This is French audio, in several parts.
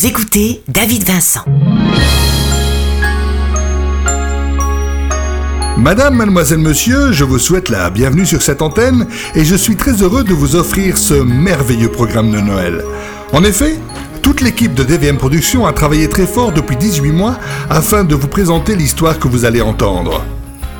Vous écoutez David Vincent. Madame, mademoiselle, monsieur, je vous souhaite la bienvenue sur cette antenne et je suis très heureux de vous offrir ce merveilleux programme de Noël. En effet, toute l'équipe de DVM Productions a travaillé très fort depuis 18 mois afin de vous présenter l'histoire que vous allez entendre.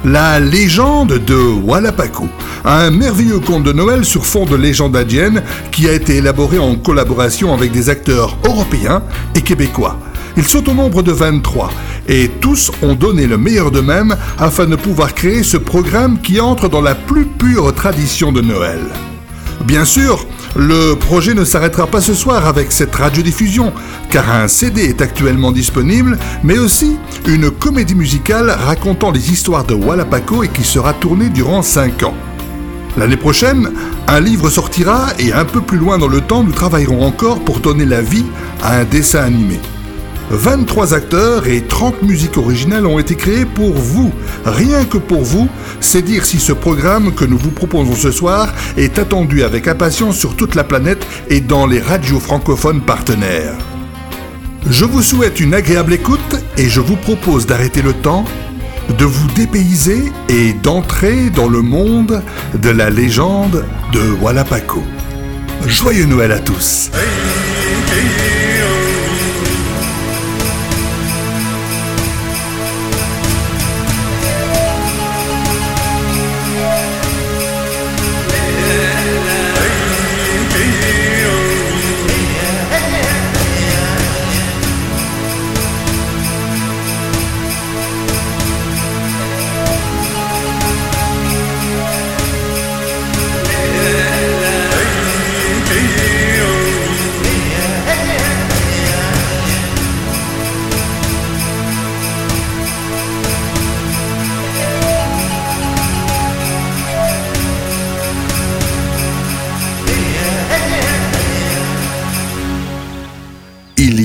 La légende de Wallapaku, un merveilleux conte de Noël sur fond de légende indienne qui a été élaboré en collaboration avec des acteurs européens et québécois. Ils sont au nombre de 23 et tous ont donné le meilleur d'eux-mêmes afin de pouvoir créer ce programme qui entre dans la plus pure tradition de Noël. Bien sûr, le projet ne s'arrêtera pas ce soir avec cette radiodiffusion, car un CD est actuellement disponible, mais aussi une comédie musicale racontant les histoires de Wallapaco et qui sera tournée durant 5 ans. L'année prochaine, un livre sortira et un peu plus loin dans le temps, nous travaillerons encore pour donner la vie à un dessin animé. 23 acteurs et 30 musiques originales ont été créées pour vous. Rien que pour vous, c'est dire si ce programme que nous vous proposons ce soir est attendu avec impatience sur toute la planète et dans les radios francophones partenaires. Je vous souhaite une agréable écoute et je vous propose d'arrêter le temps, de vous dépayser et d'entrer dans le monde de la légende de Wallapaco. Joyeux Noël à tous!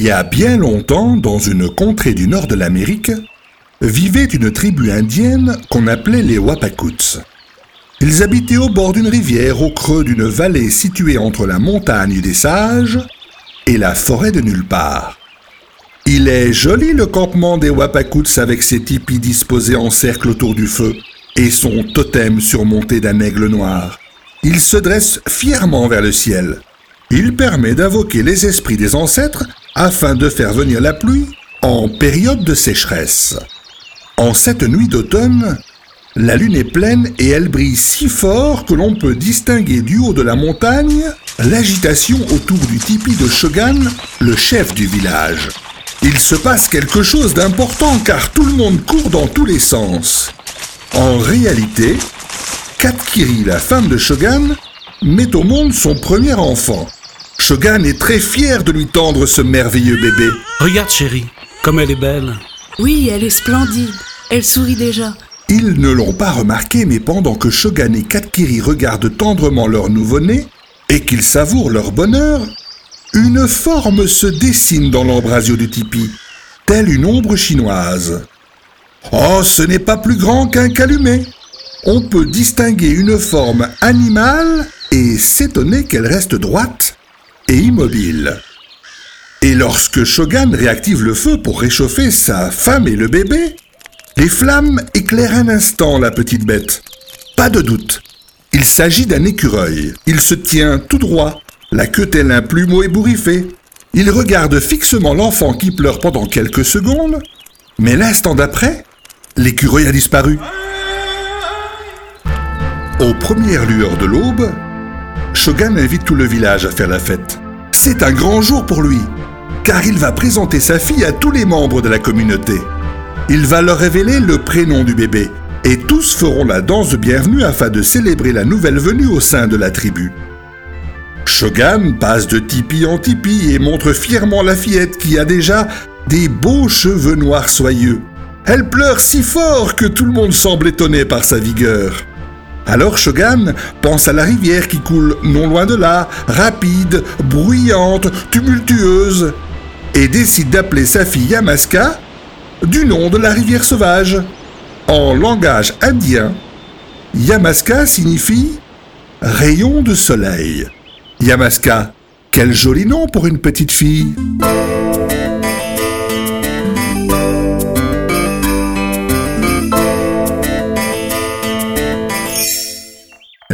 Il y a bien longtemps, dans une contrée du nord de l'Amérique, vivait une tribu indienne qu'on appelait les Wapakuts. Ils habitaient au bord d'une rivière au creux d'une vallée située entre la montagne des sages et la forêt de nulle part. Il est joli le campement des Wapakuts avec ses tipis disposés en cercle autour du feu et son totem surmonté d'un aigle noir. Il se dresse fièrement vers le ciel. Il permet d'invoquer les esprits des ancêtres afin de faire venir la pluie en période de sécheresse. En cette nuit d'automne, la lune est pleine et elle brille si fort que l'on peut distinguer du haut de la montagne l'agitation autour du tipi de Shogan, le chef du village. Il se passe quelque chose d'important car tout le monde court dans tous les sens. En réalité, Katkiri, la femme de Shogun, met au monde son premier enfant. Shogun est très fier de lui tendre ce merveilleux bébé. Regarde chérie, comme elle est belle. Oui, elle est splendide. Elle sourit déjà. Ils ne l'ont pas remarqué, mais pendant que Shogun et Katkiri regardent tendrement leur nouveau-né et qu'ils savourent leur bonheur, une forme se dessine dans l'embrasure du tipi, telle une ombre chinoise. Oh, ce n'est pas plus grand qu'un calumet. On peut distinguer une forme animale et s'étonner qu'elle reste droite et immobile. Et lorsque Shogun réactive le feu pour réchauffer sa femme et le bébé, les flammes éclairent un instant la petite bête. Pas de doute. Il s'agit d'un écureuil. Il se tient tout droit, la queue telle un plumeau ébouriffé. Il regarde fixement l'enfant qui pleure pendant quelques secondes, mais l'instant d'après, l'écureuil a disparu. Aux premières lueurs de l'aube, Shogun invite tout le village à faire la fête. C'est un grand jour pour lui, car il va présenter sa fille à tous les membres de la communauté. Il va leur révéler le prénom du bébé, et tous feront la danse de bienvenue afin de célébrer la nouvelle venue au sein de la tribu. Shogun passe de tipi en tipi et montre fièrement la fillette qui a déjà des beaux cheveux noirs soyeux. Elle pleure si fort que tout le monde semble étonné par sa vigueur. Alors Shogun pense à la rivière qui coule non loin de là, rapide, bruyante, tumultueuse, et décide d'appeler sa fille Yamaska du nom de la rivière sauvage. En langage indien, Yamaska signifie rayon de soleil. Yamaska, quel joli nom pour une petite fille.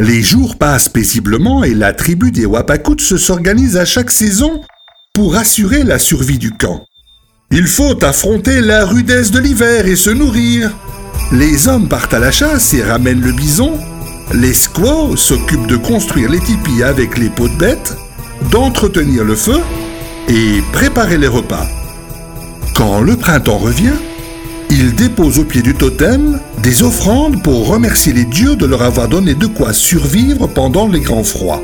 Les jours passent paisiblement et la tribu des Wapakouts s'organise à chaque saison pour assurer la survie du camp. Il faut affronter la rudesse de l'hiver et se nourrir. Les hommes partent à la chasse et ramènent le bison. Les squaws s'occupent de construire les tipis avec les peaux de bêtes, d'entretenir le feu et préparer les repas. Quand le printemps revient, ils déposent au pied du totem des offrandes pour remercier les dieux de leur avoir donné de quoi survivre pendant les grands froids.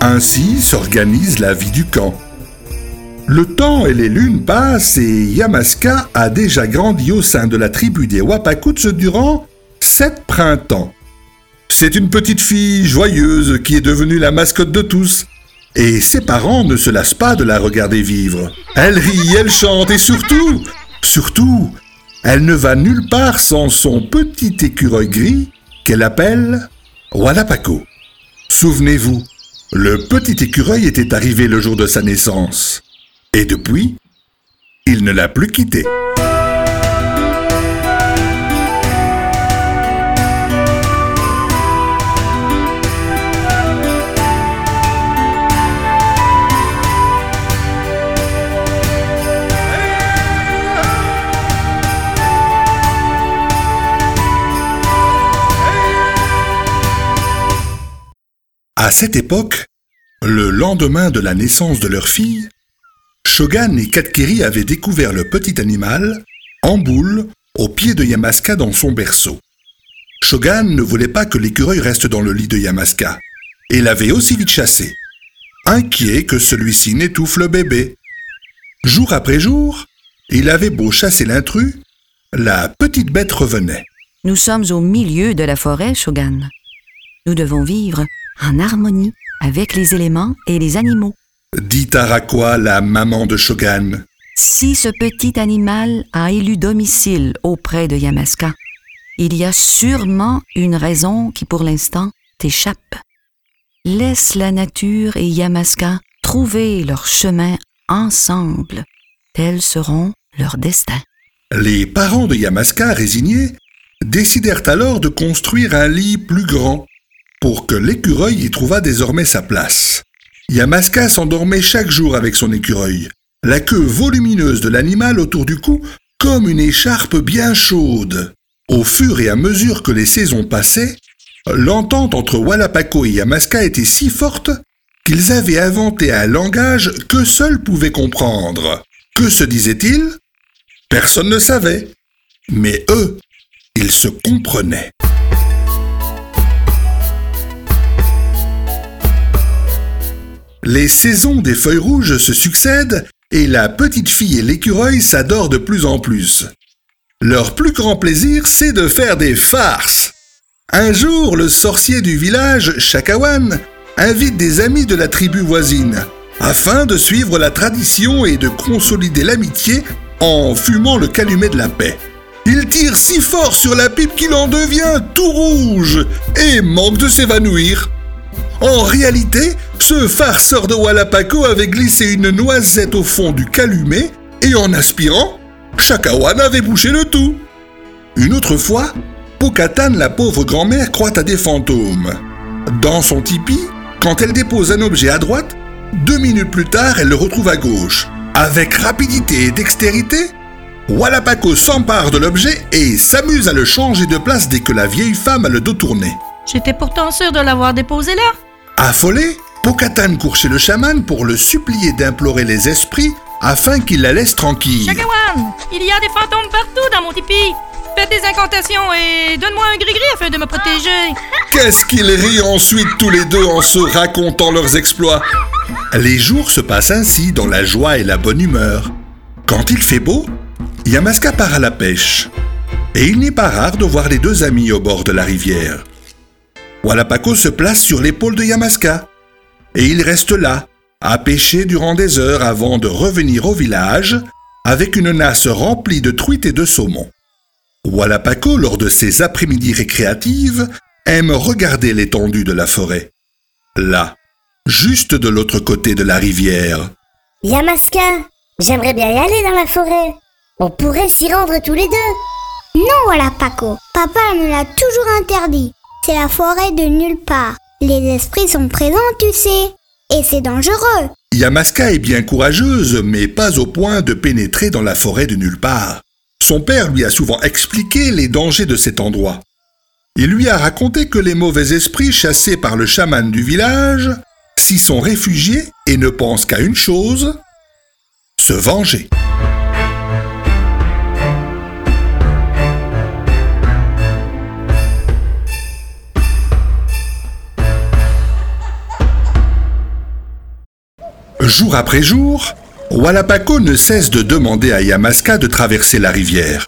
Ainsi s'organise la vie du camp. Le temps et les lunes passent et Yamaska a déjà grandi au sein de la tribu des Wapakouts durant sept printemps. C'est une petite fille joyeuse qui est devenue la mascotte de tous. Et ses parents ne se lassent pas de la regarder vivre. Elle rit, elle chante et surtout, surtout, elle ne va nulle part sans son petit écureuil gris qu'elle appelle Walapaco. Souvenez-vous, le petit écureuil était arrivé le jour de sa naissance. Et depuis, il ne l'a plus quitté. À cette époque, le lendemain de la naissance de leur fille, Shogun et Katkeri avaient découvert le petit animal, en boule, au pied de Yamaska dans son berceau. Shogun ne voulait pas que l'écureuil reste dans le lit de Yamaska, et l'avait aussi vite chassé, inquiet que celui-ci n'étouffe le bébé. Jour après jour, il avait beau chasser l'intrus, la petite bête revenait. Nous sommes au milieu de la forêt, Shogun. Nous devons vivre en harmonie avec les éléments et les animaux. Dit Arakwa, la maman de Shogun. Si ce petit animal a élu domicile auprès de Yamaska, il y a sûrement une raison qui pour l'instant t'échappe. Laisse la nature et Yamaska trouver leur chemin ensemble. Tels seront leurs destins. Les parents de Yamaska, résignés, décidèrent alors de construire un lit plus grand pour que l'écureuil y trouvât désormais sa place. Yamaska s'endormait chaque jour avec son écureuil, la queue volumineuse de l'animal autour du cou comme une écharpe bien chaude. Au fur et à mesure que les saisons passaient, l'entente entre Walapaco et Yamaska était si forte qu'ils avaient inventé un langage que seuls pouvaient comprendre. Que se disait-il? Personne ne savait. Mais eux, ils se comprenaient. Les saisons des feuilles rouges se succèdent et la petite fille et l'écureuil s'adorent de plus en plus. Leur plus grand plaisir, c'est de faire des farces. Un jour, le sorcier du village, Chakawan, invite des amis de la tribu voisine, afin de suivre la tradition et de consolider l'amitié en fumant le calumet de la paix. Il tire si fort sur la pipe qu'il en devient tout rouge et manque de s'évanouir. En réalité, ce farceur de Walapaco avait glissé une noisette au fond du calumet et en aspirant, Chakawan avait bouché le tout. Une autre fois, Pokatan, la pauvre grand-mère, croit à des fantômes. Dans son tipi, quand elle dépose un objet à droite, deux minutes plus tard, elle le retrouve à gauche. Avec rapidité et dextérité, Walapaco s'empare de l'objet et s'amuse à le changer de place dès que la vieille femme a le dos tourné. J'étais pourtant sûre de l'avoir déposé là. Affolé, Pokatan court chez le chaman pour le supplier d'implorer les esprits afin qu'il la laisse tranquille. Chakawan, il y a des fantômes partout dans mon tipi. Fais des incantations et donne-moi un gris-gris afin de me protéger. Qu'est-ce qu'ils rient ensuite tous les deux en se racontant leurs exploits Les jours se passent ainsi dans la joie et la bonne humeur. Quand il fait beau, Yamaska part à la pêche. Et il n'est pas rare de voir les deux amis au bord de la rivière. Walapaco se place sur l'épaule de Yamaska. Et il reste là, à pêcher durant des heures avant de revenir au village avec une nasse remplie de truites et de saumon. Walapaco, lors de ses après-midi récréatives, aime regarder l'étendue de la forêt. Là, juste de l'autre côté de la rivière. Yamaska, j'aimerais bien y aller dans la forêt. On pourrait s'y rendre tous les deux. Non, Paco. Papa me l'a toujours interdit. C'est la forêt de nulle part. Les esprits sont présents, tu sais. Et c'est dangereux. Yamaska est bien courageuse, mais pas au point de pénétrer dans la forêt de nulle part. Son père lui a souvent expliqué les dangers de cet endroit. Il lui a raconté que les mauvais esprits chassés par le chaman du village s'y sont réfugiés et ne pensent qu'à une chose, se venger. Jour après jour, Walapaco ne cesse de demander à Yamaska de traverser la rivière.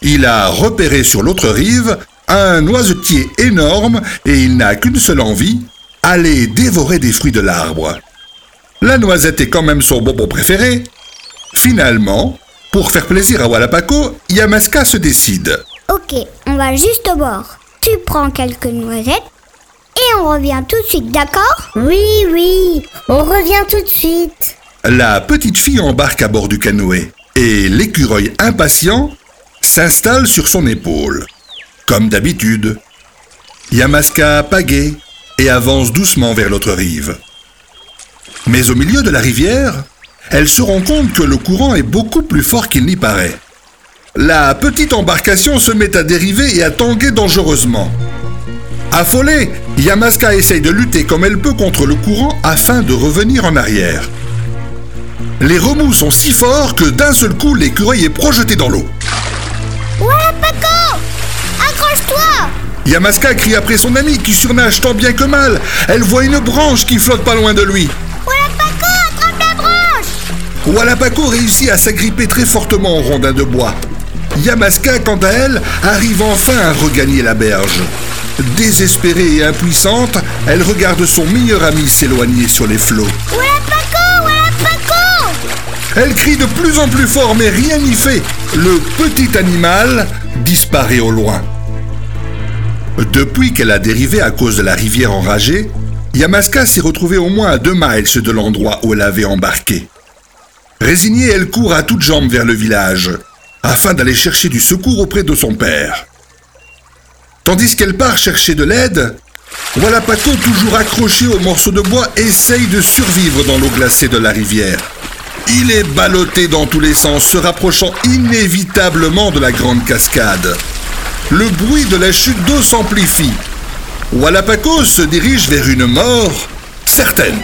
Il a repéré sur l'autre rive un noisetier énorme et il n'a qu'une seule envie, aller dévorer des fruits de l'arbre. La noisette est quand même son bonbon préféré. Finalement, pour faire plaisir à Walapaco, Yamaska se décide. Ok, on va juste au bord. Tu prends quelques noisettes et on revient tout de suite, d'accord? Oui, oui, on revient tout de suite. La petite fille embarque à bord du canoë et l'écureuil impatient s'installe sur son épaule. Comme d'habitude, Yamaska pagaie et avance doucement vers l'autre rive. Mais au milieu de la rivière, elle se rend compte que le courant est beaucoup plus fort qu'il n'y paraît. La petite embarcation se met à dériver et à tanguer dangereusement. Affolée, Yamaska essaye de lutter comme elle peut contre le courant afin de revenir en arrière. Les remous sont si forts que d'un seul coup, l'écureuil est projeté dans l'eau. Ouais, Paco Accroche-toi Yamaska crie après son ami qui surnage tant bien que mal. Elle voit une branche qui flotte pas loin de lui. Ouais, Paco, attrape la branche réussit à s'agripper très fortement au rondin de bois. Yamaska, quant à elle, arrive enfin à regagner la berge. Désespérée et impuissante, elle regarde son meilleur ami s'éloigner sur les flots. Ouais, Paco Ouais, Paco Elle crie de plus en plus fort, mais rien n'y fait. Le petit animal disparaît au loin. Depuis qu'elle a dérivé à cause de la rivière enragée, Yamaska s'est retrouvée au moins à deux miles de l'endroit où elle avait embarqué. Résignée, elle court à toutes jambes vers le village, afin d'aller chercher du secours auprès de son père. Tandis qu'elle part chercher de l'aide, Walapaco, toujours accroché au morceau de bois, essaye de survivre dans l'eau glacée de la rivière. Il est ballotté dans tous les sens, se rapprochant inévitablement de la grande cascade. Le bruit de la chute d'eau s'amplifie. Walapaco se dirige vers une mort certaine.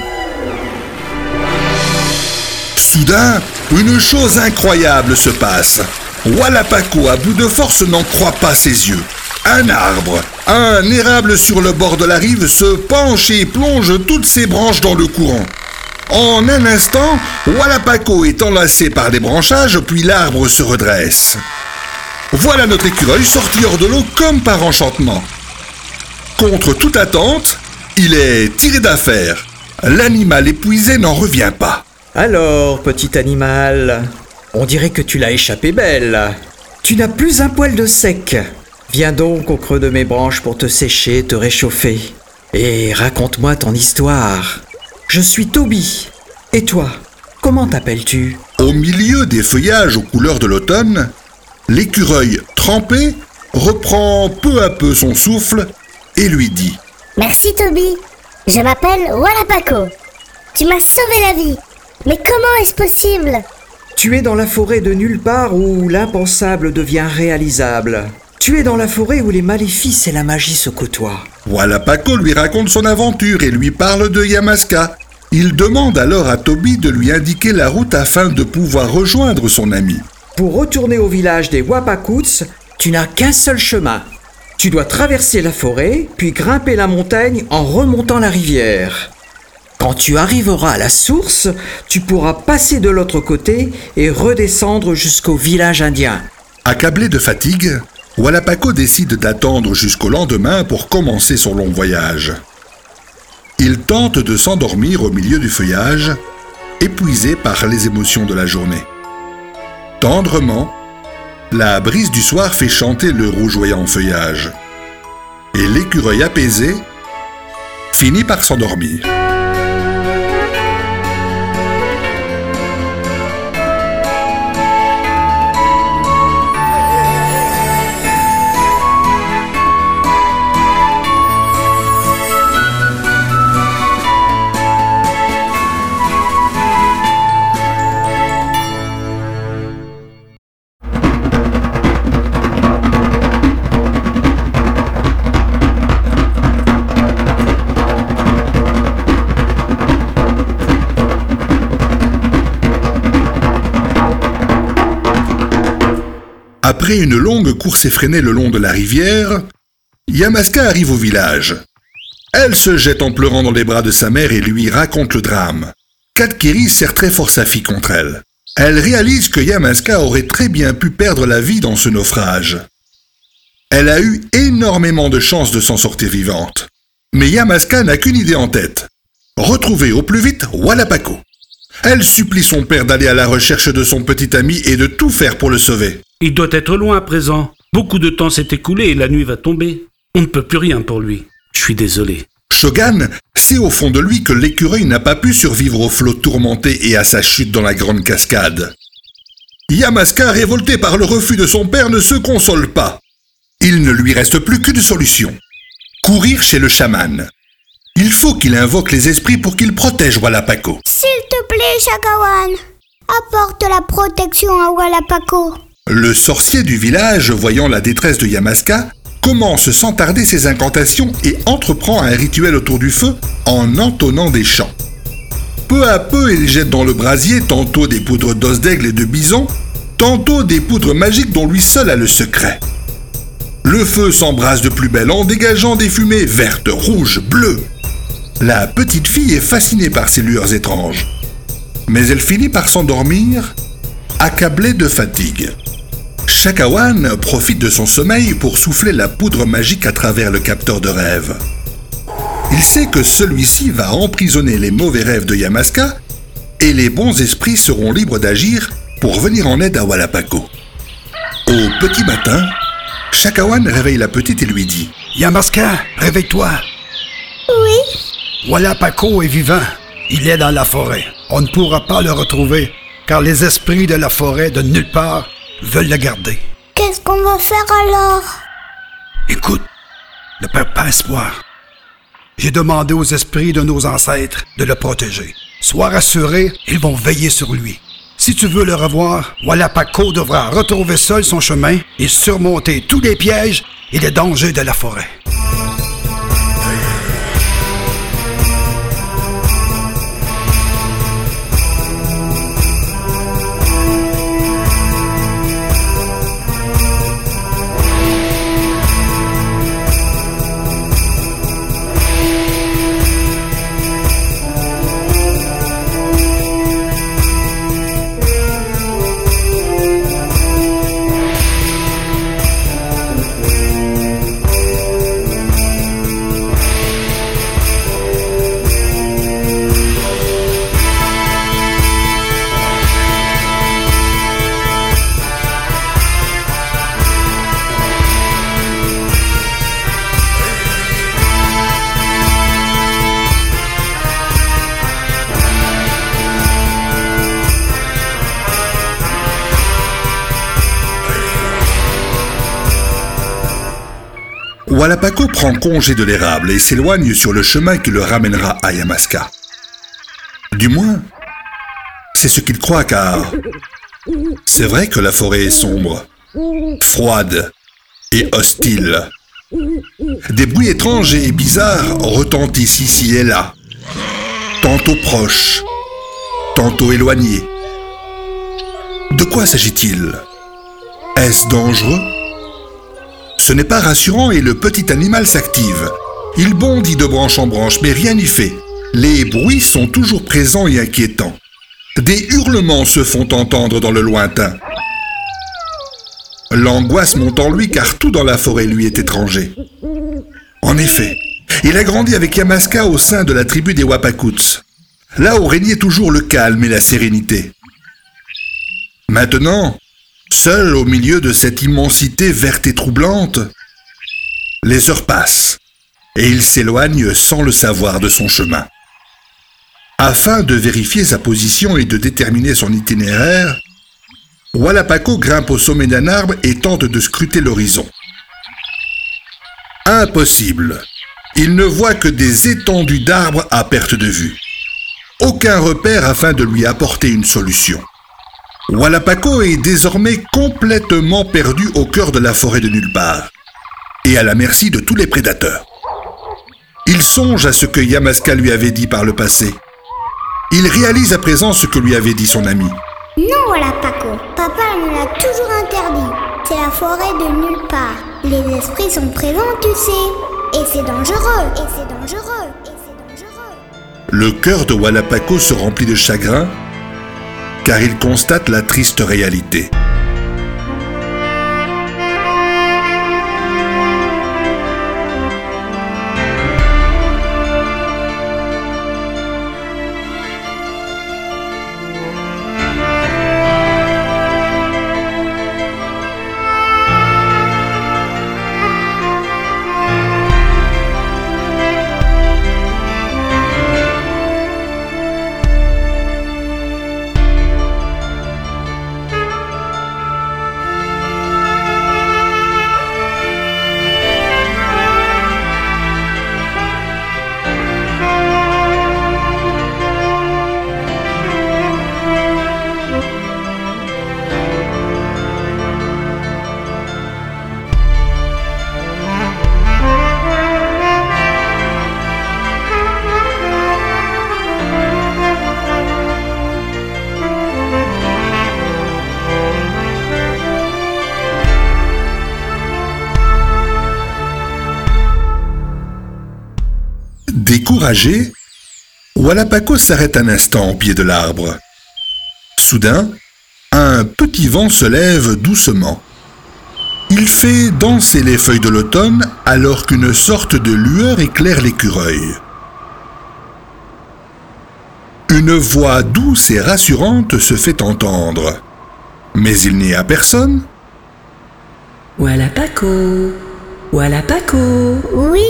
Soudain, une chose incroyable se passe. Walapaco, à bout de force, n'en croit pas ses yeux. Un arbre, un érable sur le bord de la rive, se penche et plonge toutes ses branches dans le courant. En un instant, Walapaco est enlacé par des branchages, puis l'arbre se redresse. Voilà notre écureuil sorti hors de l'eau comme par enchantement. Contre toute attente, il est tiré d'affaire. L'animal épuisé n'en revient pas. Alors, petit animal, on dirait que tu l'as échappé belle. Tu n'as plus un poil de sec. Viens donc au creux de mes branches pour te sécher, te réchauffer. Et raconte-moi ton histoire. Je suis Toby. Et toi, comment t'appelles-tu? Au milieu des feuillages aux couleurs de l'automne, l'écureuil trempé reprend peu à peu son souffle et lui dit Merci, Toby. Je m'appelle Walapaco. Tu m'as sauvé la vie. Mais comment est-ce possible? Tu es dans la forêt de nulle part où l'impensable devient réalisable. Tu es dans la forêt où les maléfices et la magie se côtoient. Walapaco lui raconte son aventure et lui parle de Yamaska. Il demande alors à Toby de lui indiquer la route afin de pouvoir rejoindre son ami. Pour retourner au village des Wapakuts, tu n'as qu'un seul chemin. Tu dois traverser la forêt, puis grimper la montagne en remontant la rivière. Quand tu arriveras à la source, tu pourras passer de l'autre côté et redescendre jusqu'au village indien. Accablé de fatigue, Walapaco décide d'attendre jusqu'au lendemain pour commencer son long voyage. Il tente de s'endormir au milieu du feuillage, épuisé par les émotions de la journée. Tendrement, la brise du soir fait chanter le rougeoyant feuillage. Et l'écureuil apaisé finit par s'endormir. Après une longue course effrénée le long de la rivière, Yamaska arrive au village. Elle se jette en pleurant dans les bras de sa mère et lui raconte le drame. Katkeri serre très fort sa fille contre elle. Elle réalise que Yamaska aurait très bien pu perdre la vie dans ce naufrage. Elle a eu énormément de chances de s'en sortir vivante. Mais Yamaska n'a qu'une idée en tête. Retrouver au plus vite Wallapako. Elle supplie son père d'aller à la recherche de son petit ami et de tout faire pour le sauver. Il doit être loin à présent. Beaucoup de temps s'est écoulé et la nuit va tomber. On ne peut plus rien pour lui. Je suis désolé. Shogun sait au fond de lui que l'écureuil n'a pas pu survivre au flot tourmenté et à sa chute dans la grande cascade. Yamaska, révolté par le refus de son père, ne se console pas. Il ne lui reste plus qu'une solution. Courir chez le chaman. Il faut qu'il invoque les esprits pour qu'il protège Wallapako. S'il te plaît, Shakawan, apporte la protection à Wallapako. Le sorcier du village, voyant la détresse de Yamaska, commence sans tarder ses incantations et entreprend un rituel autour du feu en entonnant des chants. Peu à peu, il jette dans le brasier tantôt des poudres d'os d'aigle et de bison, tantôt des poudres magiques dont lui seul a le secret. Le feu s'embrase de plus belle en dégageant des fumées vertes, rouges, bleues. La petite fille est fascinée par ces lueurs étranges. Mais elle finit par s'endormir, accablée de fatigue. Shakawan profite de son sommeil pour souffler la poudre magique à travers le capteur de rêve. Il sait que celui-ci va emprisonner les mauvais rêves de Yamaska et les bons esprits seront libres d'agir pour venir en aide à Wallapako. Au petit matin, Shakawan réveille la petite et lui dit Yamaska, réveille-toi. Oui, Wallapako est vivant. Il est dans la forêt. On ne pourra pas le retrouver, car les esprits de la forêt de nulle part veulent le garder. qu'est-ce qu'on va faire alors? Écoute, ne perds pas espoir. J'ai demandé aux esprits de nos ancêtres de le protéger. Sois rassuré, ils vont veiller sur lui. Si tu veux le revoir, Wallapako devra retrouver seul son chemin et surmonter tous les pièges et les dangers de la forêt. Wallapako prend congé de l'érable et s'éloigne sur le chemin qui le ramènera à Yamaska. Du moins, c'est ce qu'il croit car c'est vrai que la forêt est sombre, froide et hostile. Des bruits étranges et bizarres retentissent ici et là, tantôt proches, tantôt éloignés. De quoi s'agit-il? Est-ce dangereux? Ce n'est pas rassurant et le petit animal s'active. Il bondit de branche en branche, mais rien n'y fait. Les bruits sont toujours présents et inquiétants. Des hurlements se font entendre dans le lointain. L'angoisse monte en lui car tout dans la forêt lui est étranger. En effet, il a grandi avec Yamaska au sein de la tribu des Wapakuts, là où régnait toujours le calme et la sérénité. Maintenant, Seul au milieu de cette immensité verte et troublante, les heures passent et il s'éloigne sans le savoir de son chemin. Afin de vérifier sa position et de déterminer son itinéraire, Wallapako grimpe au sommet d'un arbre et tente de scruter l'horizon. Impossible. Il ne voit que des étendues d'arbres à perte de vue. Aucun repère afin de lui apporter une solution. Wallapako est désormais complètement perdu au cœur de la forêt de nulle part et à la merci de tous les prédateurs. Il songe à ce que Yamaska lui avait dit par le passé. Il réalise à présent ce que lui avait dit son ami. Non, Wallapako. Papa nous l'a toujours interdit. c'est la forêt de nulle part. Les esprits sont présents, tu sais. Et c'est dangereux. Et c'est dangereux. Et c'est dangereux. Le cœur de Walapaco se remplit de chagrin car il constate la triste réalité. Walapaco s'arrête un instant au pied de l'arbre. Soudain, un petit vent se lève doucement. Il fait danser les feuilles de l'automne alors qu'une sorte de lueur éclaire l'écureuil. Une voix douce et rassurante se fait entendre. Mais il n'y a personne. Voilà Paco. Voilà Paco. Oui.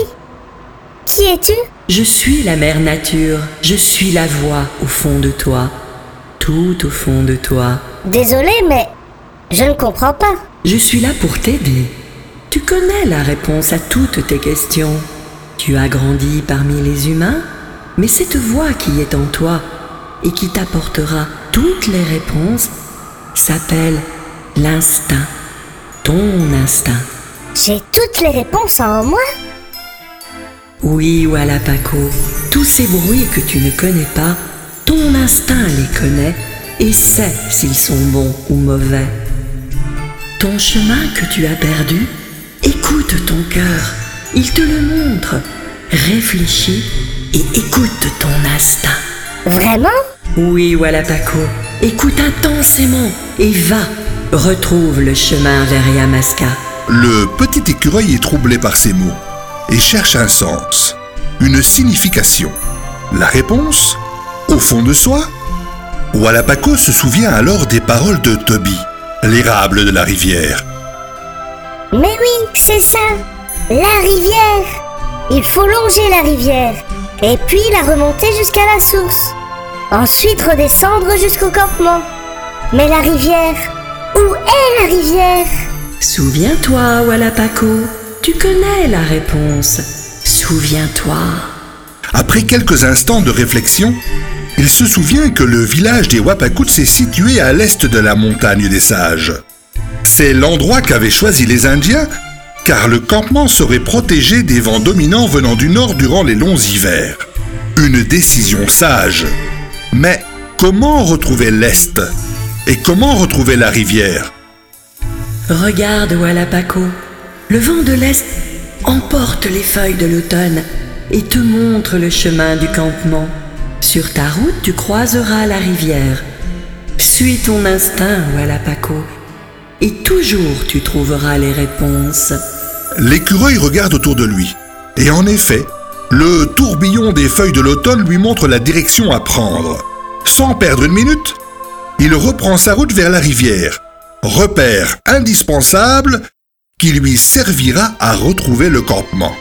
Qui es-tu? Je suis la mère nature. Je suis la voix au fond de toi. Tout au fond de toi. Désolé, mais je ne comprends pas. Je suis là pour t'aider. Tu connais la réponse à toutes tes questions. Tu as grandi parmi les humains, mais cette voix qui est en toi et qui t'apportera toutes les réponses s'appelle l'instinct. Ton instinct. J'ai toutes les réponses en moi Oui, voilà Paco. Tous ces bruits que tu ne connais pas, ton instinct les connaît et sait s'ils sont bons ou mauvais. Ton chemin que tu as perdu, écoute ton cœur, il te le montre. Réfléchis et écoute ton instinct. Vraiment? Oui, voilà Paco. Écoute intensément et va. Retrouve le chemin vers Yamaska. Le petit écureuil est troublé par ces mots et cherche un sens, une signification. La réponse Au fond de soi Walapaco se souvient alors des paroles de Toby, l'érable de la rivière. Mais oui, c'est ça. La rivière. Il faut longer la rivière. Et puis la remonter jusqu'à la source. Ensuite redescendre jusqu'au campement. Mais la rivière. Où est la rivière? Souviens-toi, Walapaco. Tu connais la réponse. Souviens-toi. Après quelques instants de réflexion, il se souvient que le village des Wapakuts est situé à l'est de la montagne des sages. C'est l'endroit qu'avaient choisi les Indiens car le campement serait protégé des vents dominants venant du nord durant les longs hivers. Une décision sage. Mais comment retrouver l'est? Et comment retrouver la rivière? Regarde, Walapaco. Le vent de l'Est emporte les feuilles de l'automne et te montre le chemin du campement. Sur ta route, tu croiseras la rivière. Suis ton instinct, Walapaco, et toujours tu trouveras les réponses. L'écureuil regarde autour de lui. Et en effet, le tourbillon des feuilles de l'automne lui montre la direction à prendre. Sans perdre une minute, il reprend sa route vers la rivière, repère indispensable qui lui servira à retrouver le campement.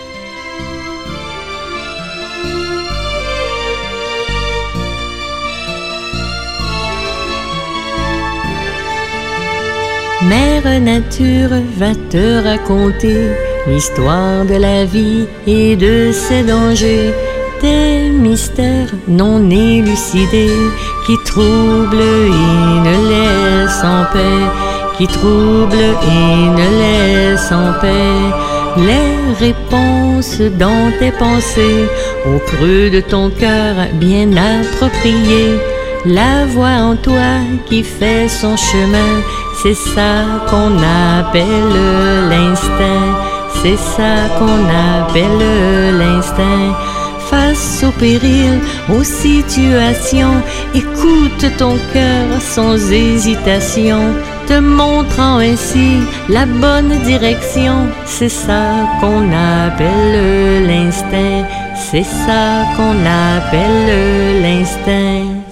Mère Nature va te raconter l'histoire de la vie et de ses dangers, des mystères non élucidés qui troublent et ne laissent en paix, qui troublent et ne laissent en paix. Les réponses dans tes pensées, au creux de ton cœur bien approprié, la voix en toi qui fait son chemin, c'est ça qu'on appelle l'instinct, c'est ça qu'on appelle l'instinct. Face au péril, aux situations, écoute ton cœur sans hésitation, te montrant ainsi la bonne direction. C'est ça qu'on appelle l'instinct, c'est ça qu'on appelle l'instinct.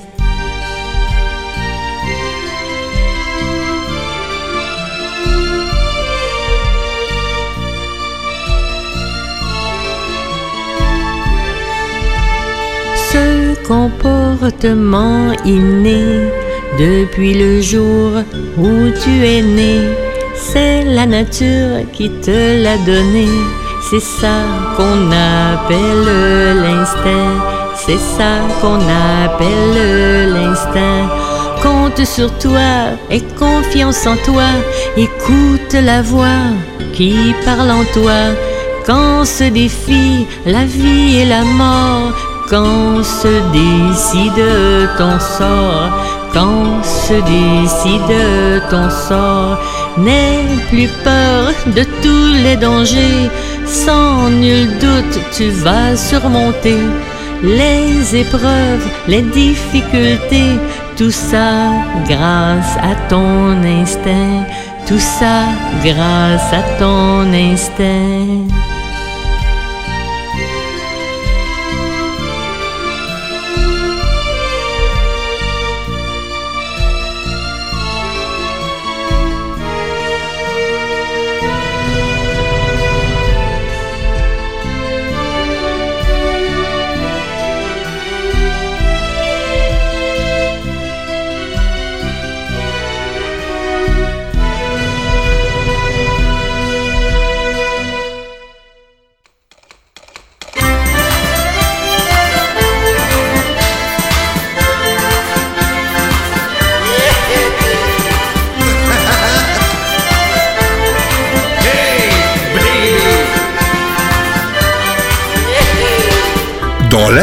Ce comportement inné depuis le jour où tu es né, c'est la nature qui te l'a donné. C'est ça qu'on appelle l'instinct, c'est ça qu'on appelle l'instinct. Compte sur toi et confiance en toi, écoute la voix qui parle en toi. Quand se défie la vie et la mort, quand se décide ton sort, quand se décide ton sort, n'aie plus peur de tous les dangers, sans nul doute tu vas surmonter les épreuves, les difficultés, tout ça grâce à ton instinct, tout ça grâce à ton instinct.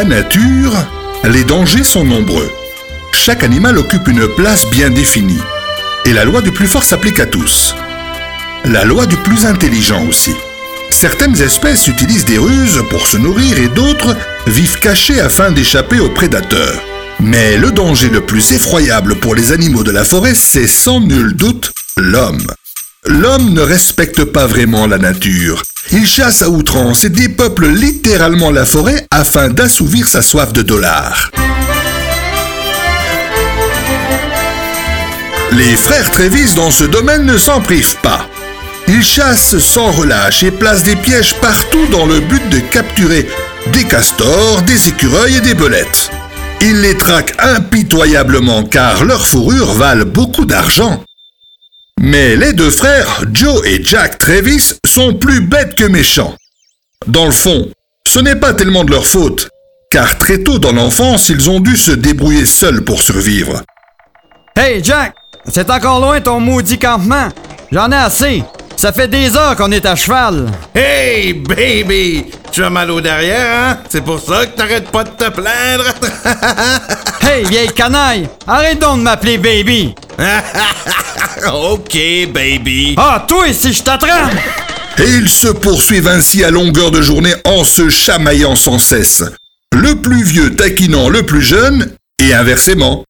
Nature, les dangers sont nombreux. Chaque animal occupe une place bien définie. Et la loi du plus fort s'applique à tous. La loi du plus intelligent aussi. Certaines espèces utilisent des ruses pour se nourrir et d'autres vivent cachées afin d'échapper aux prédateurs. Mais le danger le plus effroyable pour les animaux de la forêt, c'est sans nul doute l'homme. L'homme ne respecte pas vraiment la nature. Il chasse à outrance et dépeuple littéralement la forêt afin d'assouvir sa soif de dollars. Les frères Trévis dans ce domaine ne s'en privent pas. Ils chassent sans relâche et placent des pièges partout dans le but de capturer des castors, des écureuils et des belettes. Ils les traquent impitoyablement car leurs fourrures valent beaucoup d'argent. Mais les deux frères, Joe et Jack Travis, sont plus bêtes que méchants. Dans le fond, ce n'est pas tellement de leur faute, car très tôt dans l'enfance, ils ont dû se débrouiller seuls pour survivre. Hey Jack, c'est encore loin ton maudit campement. J'en ai assez. Ça fait des heures qu'on est à cheval. Hey, baby! Tu as mal au derrière, hein? C'est pour ça que t'arrêtes pas de te plaindre? hey, vieille canaille! Arrête donc de m'appeler baby! ok, baby. Ah, toi, si je t'attrape! Et ils se poursuivent ainsi à longueur de journée en se chamaillant sans cesse. Le plus vieux taquinant le plus jeune, et inversement.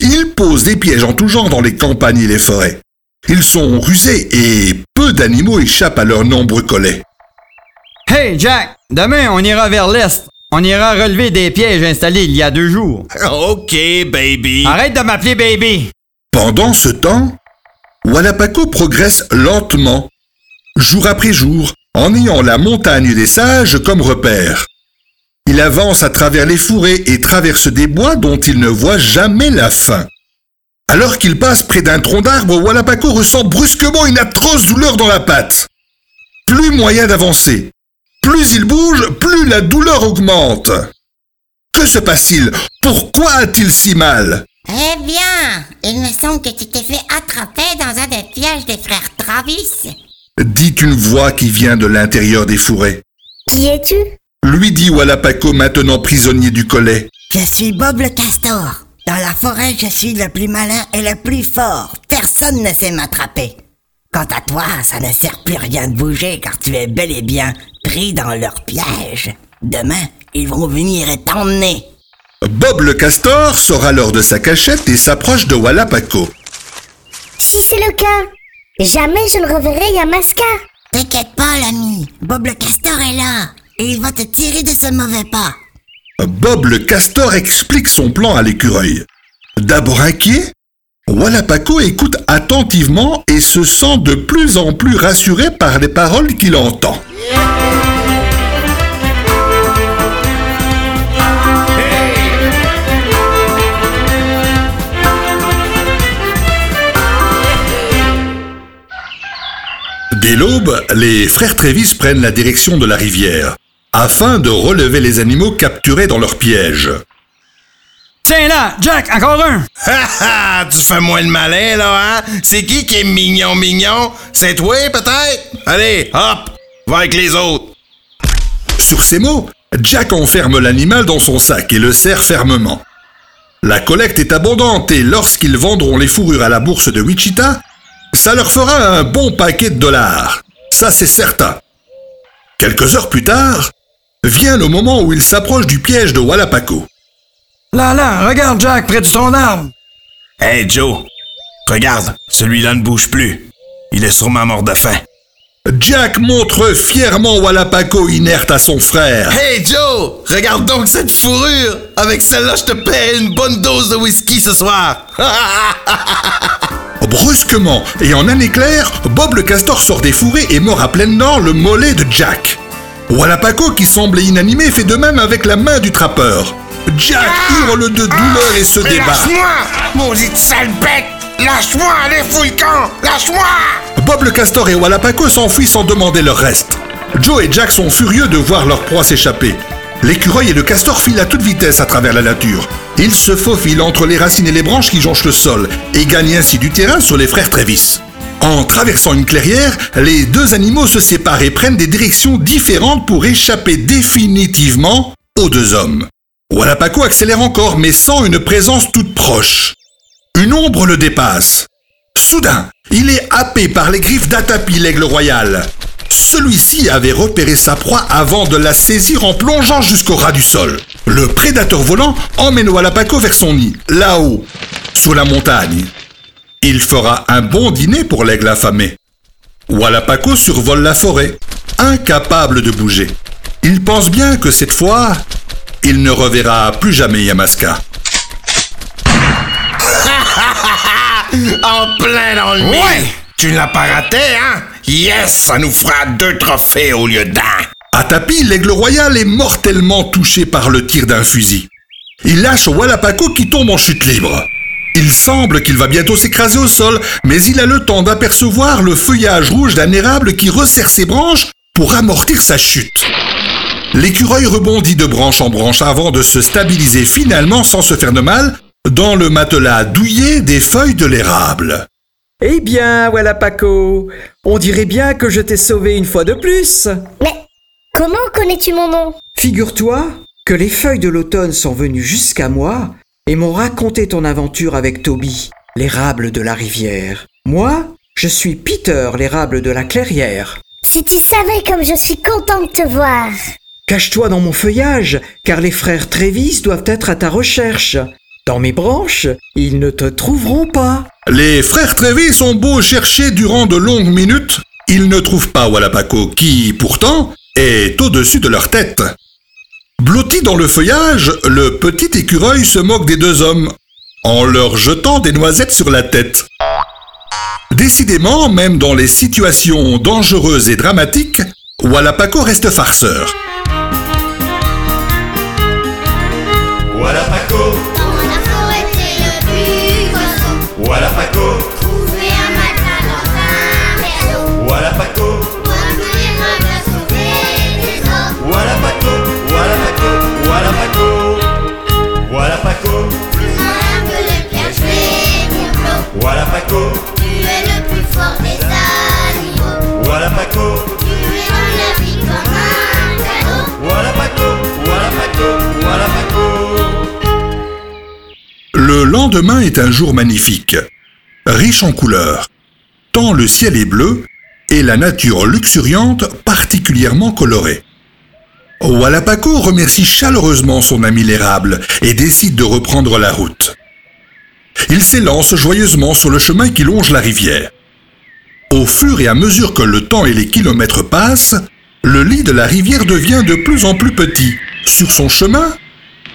Ils posent des pièges en tout genre dans les campagnes et les forêts. Ils sont rusés et peu d'animaux échappent à leurs nombreux collets. Hey Jack, demain on ira vers l'est. On ira relever des pièges installés il y a deux jours. ok, baby. Arrête de m'appeler baby. Pendant ce temps, Walapaco progresse lentement, jour après jour, en ayant la montagne des sages comme repère. Il avance à travers les fourrés et traverse des bois dont il ne voit jamais la fin. Alors qu'il passe près d'un tronc d'arbre, Walapaco ressent brusquement une atroce douleur dans la patte. Plus moyen d'avancer. Plus il bouge, plus la douleur augmente. Que se passe-t-il? Pourquoi a-t-il si mal? Eh bien, il me semble que tu t'es fait attraper dans un des pièges des frères Travis. dit une voix qui vient de l'intérieur des fourrés. Qui es-tu? Lui dit Walapaco maintenant prisonnier du collet. Je suis Bob le Castor. Dans la forêt, je suis le plus malin et le plus fort. Personne ne sait m'attraper. Quant à toi, ça ne sert plus rien de bouger car tu es bel et bien pris dans leur piège. Demain, ils vont venir et t'emmener. Bob le castor sort alors de sa cachette et s'approche de Walapaco. Si c'est le cas, jamais je ne reverrai Yamaska. T'inquiète pas, l'ami. Bob le castor est là. Et il va te tirer de ce mauvais pas. Bob le castor explique son plan à l'écureuil. D'abord inquiet, Walapaco écoute attentivement et se sent de plus en plus rassuré par les paroles qu'il entend. Dès l'aube, les frères Trévis prennent la direction de la rivière, afin de relever les animaux capturés dans leur piège. Tiens là, Jack, encore un! Ha ha! Tu fais moins le malin, là, hein? C'est qui qui est mignon, mignon? C'est toi, peut-être? Allez, hop! Va avec les autres! Sur ces mots, Jack enferme l'animal dans son sac et le serre fermement. La collecte est abondante et lorsqu'ils vendront les fourrures à la bourse de Wichita, ça leur fera un bon paquet de dollars. Ça, c'est certain. Quelques heures plus tard, vient le moment où ils s'approchent du piège de Walapaco. Là, là, regarde Jack, près du tronc d'arbre. Hey, Joe! Regarde, celui-là ne bouge plus. Il est sûrement mort de faim. Jack montre fièrement Walapaco inerte à son frère. Hey, Joe! Regarde donc cette fourrure! Avec celle-là, je te paie une bonne dose de whisky ce soir! Brusquement, et en un éclair, Bob le castor sort des fourrés et mord à pleines dents le mollet de Jack. Walapaco, qui semblait inanimé, fait de même avec la main du trappeur. Jack hurle de douleur et se débat. Lâche-moi! Maudite sale bête! Lâche-moi, allez, fouille le camp! Lâche-moi! Bob le castor et Walapaco s'enfuient sans demander leur reste. Joe et Jack sont furieux de voir leur proie s'échapper. L'écureuil et le castor filent à toute vitesse à travers la nature. Ils se faufilent entre les racines et les branches qui jonchent le sol et gagnent ainsi du terrain sur les frères Travis. En traversant une clairière, les deux animaux se séparent et prennent des directions différentes pour échapper définitivement aux deux hommes. Walapaco accélère encore, mais sans une présence toute proche. Une ombre le dépasse. Soudain, il est happé par les griffes d'Atapi, l'aigle royal. Celui-ci avait repéré sa proie avant de la saisir en plongeant jusqu'au ras du sol. Le prédateur volant emmène Walapaco vers son nid, là-haut, sous la montagne. Il fera un bon dîner pour l'aigle affamé. Walapaco survole la forêt, incapable de bouger. Il pense bien que cette fois, il ne reverra plus jamais Yamaska. en plein dans le mille. Ouais! Tu ne l'as pas raté, hein? Yes, ça nous fera deux trophées au lieu d'un. Atapi, l'aigle royal, est mortellement touché par le tir d'un fusil. Il lâche Walapaco qui tombe en chute libre. Il semble qu'il va bientôt s'écraser au sol, mais il a le temps d'apercevoir le feuillage rouge d'un érable qui resserre ses branches pour amortir sa chute. L'écureuil rebondit de branche en branche avant de se stabiliser finalement sans se faire de mal dans le matelas douillet des feuilles de l'érable. Eh bien, voilà Paco. On dirait bien que je t'ai sauvé une fois de plus. Mais comment connais-tu mon nom? Figure-toi que les feuilles de l'automne sont venues jusqu'à moi et m'ont raconté ton aventure avec Toby, l'érable de la rivière. Moi, je suis Peter, l'érable de la clairière. Si tu savais comme je suis content de te voir. Cache-toi dans mon feuillage, car les frères Trévis doivent être à ta recherche. Dans mes branches, ils ne te trouveront pas. Les frères Trévis ont beau chercher durant de longues minutes, ils ne trouvent pas Walapaco qui, pourtant, est au-dessus de leur tête. Blotti dans le feuillage, le petit écureuil se moque des deux hommes en leur jetant des noisettes sur la tête. Décidément, même dans les situations dangereuses et dramatiques, Walapaco reste farceur. Walapaco, Dans la forêt, c'est le plus costaud. Walapaco, Le lendemain est un jour magnifique, riche en couleurs, tant le ciel est bleu et la nature luxuriante particulièrement colorée. Walapaco remercie chaleureusement son ami l'érable et décide de reprendre la route. Il s'élance joyeusement sur le chemin qui longe la rivière. Au fur et à mesure que le temps et les kilomètres passent, le lit de la rivière devient de plus en plus petit. Sur son chemin,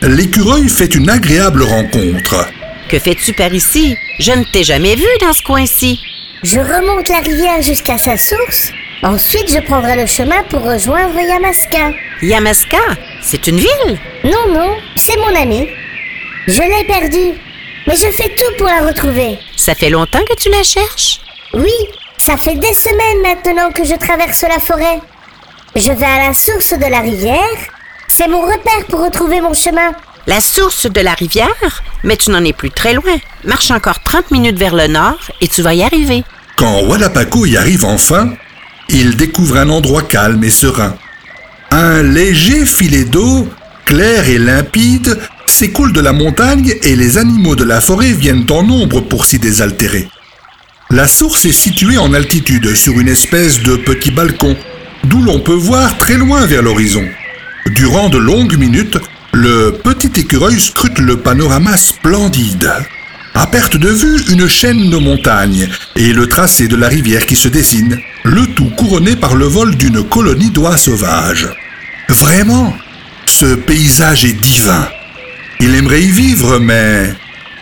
l'écureuil fait une agréable rencontre. Que fais-tu par ici? Je ne t'ai jamais vu dans ce coin-ci. Je remonte la rivière jusqu'à sa source. Ensuite, je prendrai le chemin pour rejoindre Yamaska. Yamaska, c'est une ville? Non, non, c'est mon ami. Je l'ai perdue, mais je fais tout pour la retrouver. Ça fait longtemps que tu la cherches? Oui, ça fait des semaines maintenant que je traverse la forêt. Je vais à la source de la rivière. C'est mon repère pour retrouver mon chemin. La source de la rivière? Mais tu n'en es plus très loin. Marche encore 30 minutes vers le nord et tu vas y arriver. Quand Walapaco y arrive enfin, il découvre un endroit calme et serein. Un léger filet d'eau, clair et limpide, s'écoule de la montagne et les animaux de la forêt viennent en nombre pour s'y désaltérer. La source est située en altitude sur une espèce de petit balcon, d'où l'on peut voir très loin vers l'horizon. Durant de longues minutes, le petit écureuil scrute le panorama splendide. À perte de vue, une chaîne de montagnes et le tracé de la rivière qui se dessine, le tout couronné par le vol d'une colonie d'oies sauvages. Vraiment, ce paysage est divin. Il aimerait y vivre, mais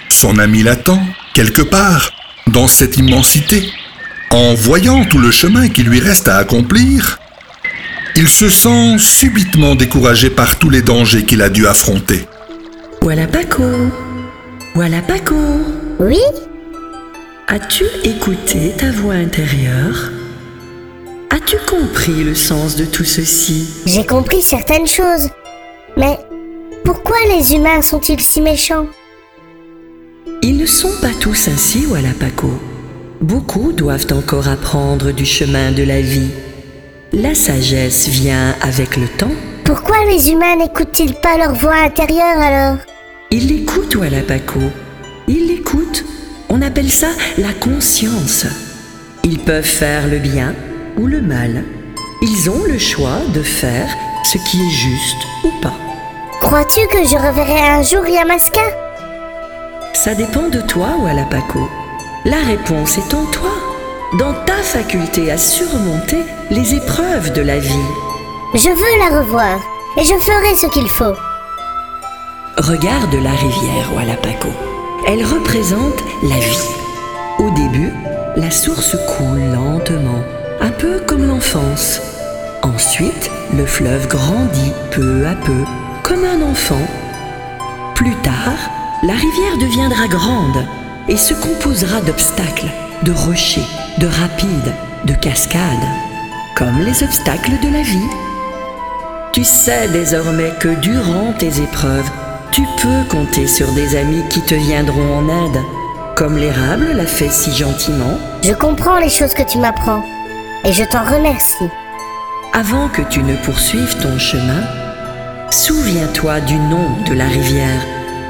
son ami l'attend, quelque part, dans cette immensité. En voyant tout le chemin qui lui reste à accomplir, il se sent subitement découragé par tous les dangers qu'il a dû affronter. Voilà Paco. Voilà Paco. Oui? As-tu écouté ta voix intérieure? As-tu compris le sens de tout ceci? J'ai compris certaines choses. Mais pourquoi les humains sont-ils si méchants? Ils ne sont pas tous ainsi, Walapaco. Beaucoup doivent encore apprendre du chemin de la vie. La sagesse vient avec le temps. Pourquoi les humains n'écoutent-ils pas leur voix intérieure alors? Ils l'écoutent, Walapaco. Ils l'écoutent. On appelle ça la conscience. Ils peuvent faire le bien ou le mal. Ils ont le choix de faire ce qui est juste ou pas. Crois-tu que je reverrai un jour Yamaska? Ça dépend de toi, Walapaco. La réponse est en toi, dans ta faculté à surmonter les épreuves de la vie. Je veux la revoir et je ferai ce qu'il faut. Regarde la rivière Walapaco. Elle représente la vie. Au début, la source coule lentement, un peu comme l'enfance. Ensuite, le fleuve grandit peu à peu, comme un enfant. Plus tard, la rivière deviendra grande et se composera d'obstacles, de rochers, de rapides, de cascades, comme les obstacles de la vie. Tu sais désormais que durant tes épreuves, tu peux compter sur des amis qui te viendront en aide, comme l'érable l'a fait si gentiment. Je comprends les choses que tu m'apprends et je t'en remercie. Avant que tu ne poursuives ton chemin, souviens-toi du nom de la rivière.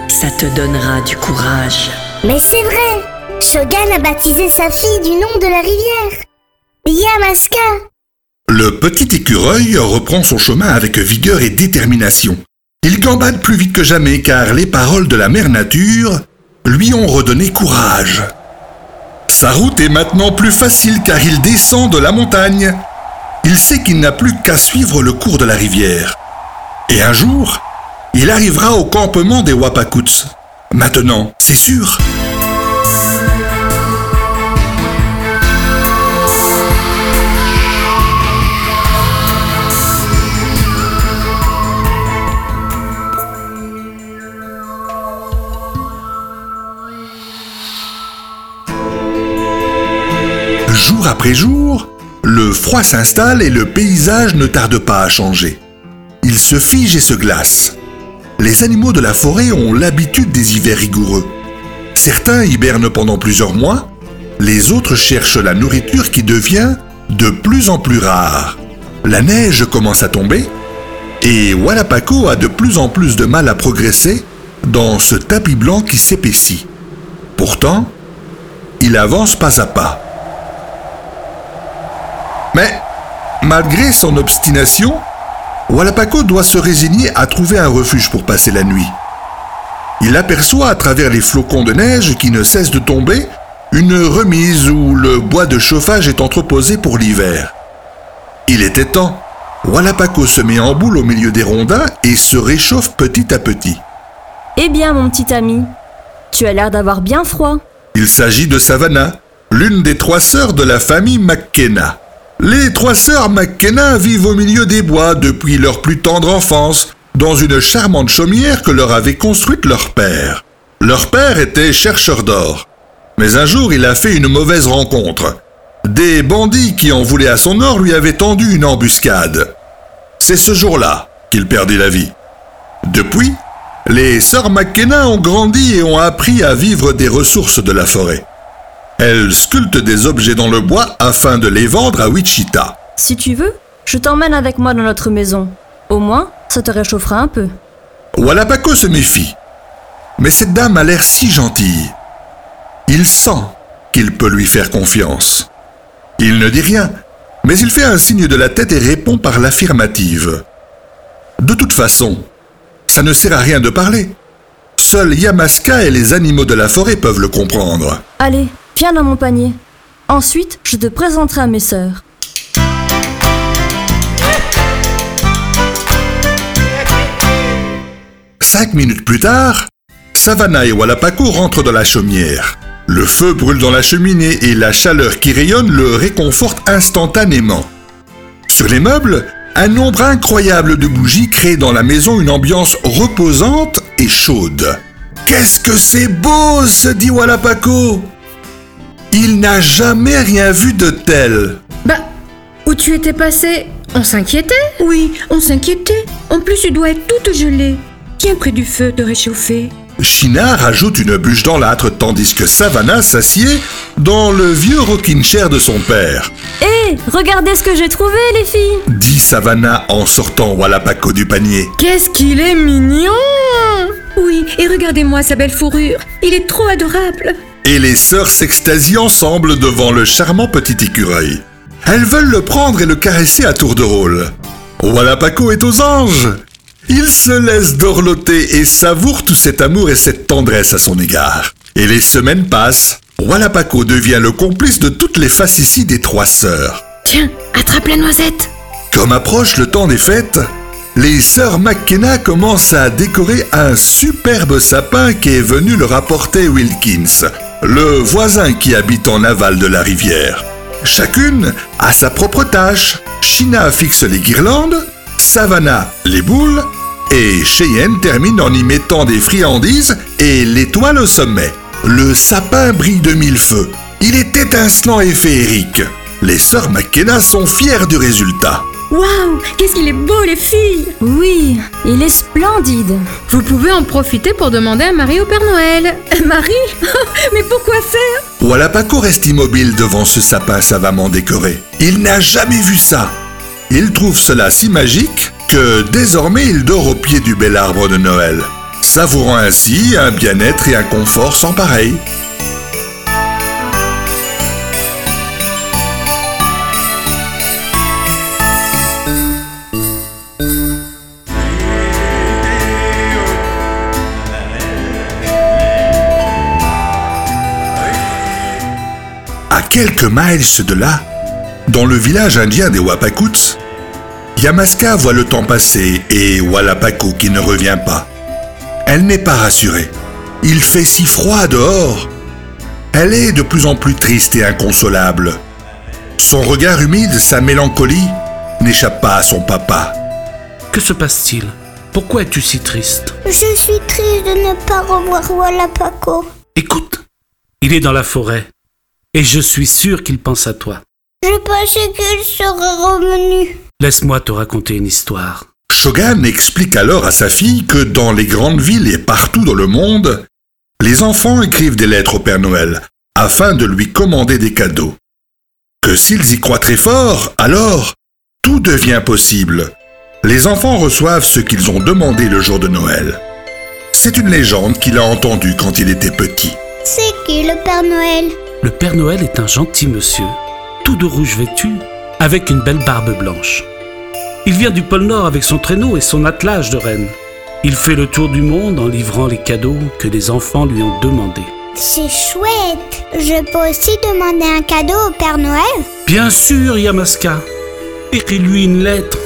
Ça te donnera du courage. Mais c'est vrai Shogun a baptisé sa fille du nom de la rivière. Yamaska Le petit écureuil reprend son chemin avec vigueur et détermination. Il gambade plus vite que jamais car les paroles de la mère nature lui ont redonné courage. Sa route est maintenant plus facile car il descend de la montagne. Il sait qu'il n'a plus qu'à suivre le cours de la rivière. Et un jour, il arrivera au campement des Wapakuts. Maintenant, c'est sûr. Après jour, le froid s'installe et le paysage ne tarde pas à changer. Il se fige et se glace. Les animaux de la forêt ont l'habitude des hivers rigoureux. Certains hibernent pendant plusieurs mois, les autres cherchent la nourriture qui devient de plus en plus rare. La neige commence à tomber et Walapaco a de plus en plus de mal à progresser dans ce tapis blanc qui s'épaissit. Pourtant, il avance pas à pas. Mais, malgré son obstination, Walapaco doit se résigner à trouver un refuge pour passer la nuit. Il aperçoit à travers les flocons de neige qui ne cessent de tomber une remise où le bois de chauffage est entreposé pour l'hiver. Il était temps. Walapaco se met en boule au milieu des rondins et se réchauffe petit à petit. Eh bien, mon petit ami, tu as l'air d'avoir bien froid. Il s'agit de Savannah, l'une des trois sœurs de la famille McKenna. Les trois sœurs McKenna vivent au milieu des bois depuis leur plus tendre enfance, dans une charmante chaumière que leur avait construite leur père. Leur père était chercheur d'or. Mais un jour, il a fait une mauvaise rencontre. Des bandits qui en voulaient à son or lui avaient tendu une embuscade. C'est ce jour-là qu'il perdit la vie. Depuis, les sœurs McKenna ont grandi et ont appris à vivre des ressources de la forêt. Elles sculptent des objets dans le bois afin de les vendre à Wichita. Si tu veux, je t'emmène avec moi dans notre maison. Au moins, ça te réchauffera un peu. Walapaco se méfie. Mais cette dame a l'air si gentille. Il sent qu'il peut lui faire confiance. Il ne dit rien, mais il fait un signe de la tête et répond par l'affirmative. De toute façon, ça ne sert à rien de parler. Seuls Yamaska et les animaux de la forêt peuvent le comprendre. Allez, viens dans mon panier. Ensuite, je te présenterai à mes sœurs. Cinq minutes plus tard, Savannah et Walapaco rentrent dans la chaumière. Le feu brûle dans la cheminée et la chaleur qui rayonne le réconforte instantanément. Sur les meubles, un nombre incroyable de bougies crée dans la maison une ambiance reposante et chaude. Qu'est-ce que c'est beau, se dit Walapaco Il n'a jamais rien vu de tel. Bah, où tu étais passé On s'inquiétait Oui, on s'inquiétait. En plus, tu dois être toute gelée. Tiens près du feu te réchauffer. China rajoute une bûche dans l'âtre tandis que Savannah s'assied dans le vieux rocking chair de son père. Hé, regardez ce que j'ai trouvé, les filles Dit Savannah en sortant Walapaco du panier. Qu'est-ce qu'il est mignon Oui, et regardez-moi sa belle fourrure. Il est trop adorable. Et les sœurs s'extasient ensemble devant le charmant petit écureuil. Elles veulent le prendre et le caresser à tour de rôle. Walapaco est aux anges. Il se laisse dorloter et savoure tout cet amour et cette tendresse à son égard. Et les semaines passent. Walapaco devient le complice de toutes les facéties des trois sœurs. Tiens, attrape la noisette. Comme approche le temps des fêtes, les sœurs McKenna commencent à décorer un superbe sapin qui est venu leur apporter Wilkins, le voisin qui habite en aval de la rivière. Chacune a sa propre tâche. China fixe les guirlandes, Savannah les boules, et Cheyenne termine en y mettant des friandises et l'étoile au sommet. Le sapin brille de mille feux. Il est étincelant et féerique. Les sœurs McKenna sont fières du résultat. Waouh, qu'est-ce qu'il est beau, les filles Oui, il est splendide. Vous pouvez en profiter pour demander à Marie au Père Noël. Marie Mais pourquoi faire? Walapaco reste immobile devant ce sapin savamment décoré. Il n'a jamais vu ça. Il trouve cela si magique que désormais il dort au pied du bel arbre de Noël, savourant ainsi un bien-être et un confort sans pareil. Quelques miles de là, dans le village indien des Wapakuts, Yamaska voit le temps passer et Walapaco qui ne revient pas. Elle n'est pas rassurée. Il fait si froid dehors. Elle est de plus en plus triste et inconsolable. Son regard humide, sa mélancolie, n'échappe pas à son papa. Que se passe-t-il? Pourquoi es-tu si triste? Je suis triste de ne pas revoir Walapaco. Écoute, il est dans la forêt. Et je suis sûr qu'il pense à toi. Je pensais qu'il serait revenu. Laisse-moi te raconter une histoire. Shogun explique alors à sa fille que dans les grandes villes et partout dans le monde, les enfants écrivent des lettres au Père Noël afin de lui commander des cadeaux. Que s'ils y croient très fort, alors tout devient possible. Les enfants reçoivent ce qu'ils ont demandé le jour de Noël. C'est une légende qu'il a entendue quand il était petit. C'est qui le Père Noël? Le Père Noël est un gentil monsieur, tout de rouge vêtu, avec une belle barbe blanche. Il vient du pôle Nord avec son traîneau et son attelage de rennes. Il fait le tour du monde en livrant les cadeaux que les enfants lui ont demandés. C'est chouette. Je peux aussi demander un cadeau au Père Noël? Bien sûr, Yamaska. Écris-lui une lettre.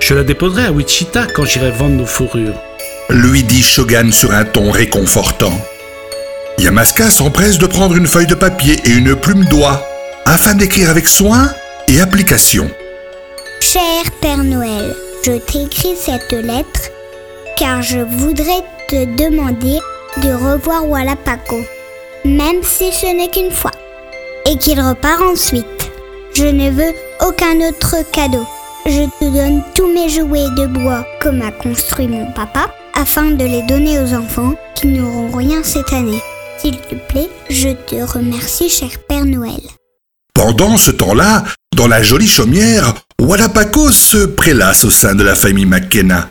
Je la déposerai à Wichita quand j'irai vendre nos fourrures. lui dit Shogun sur un ton réconfortant. Yamaska s'empresse de prendre une feuille de papier et une plume d'oie afin d'écrire avec soin et application. Cher Père Noël, je t'écris cette lettre car je voudrais te demander de revoir Walapaco, même si ce n'est qu'une fois, et qu'il repart ensuite. Je ne veux aucun autre cadeau. Je te donne tous mes jouets de bois que m'a construit mon papa afin de les donner aux enfants qui n'auront rien cette année. S'il te plaît, je te remercie, cher Père Noël. Pendant ce temps-là, dans la jolie chaumière, Walapaco se prélasse au sein de la famille McKenna.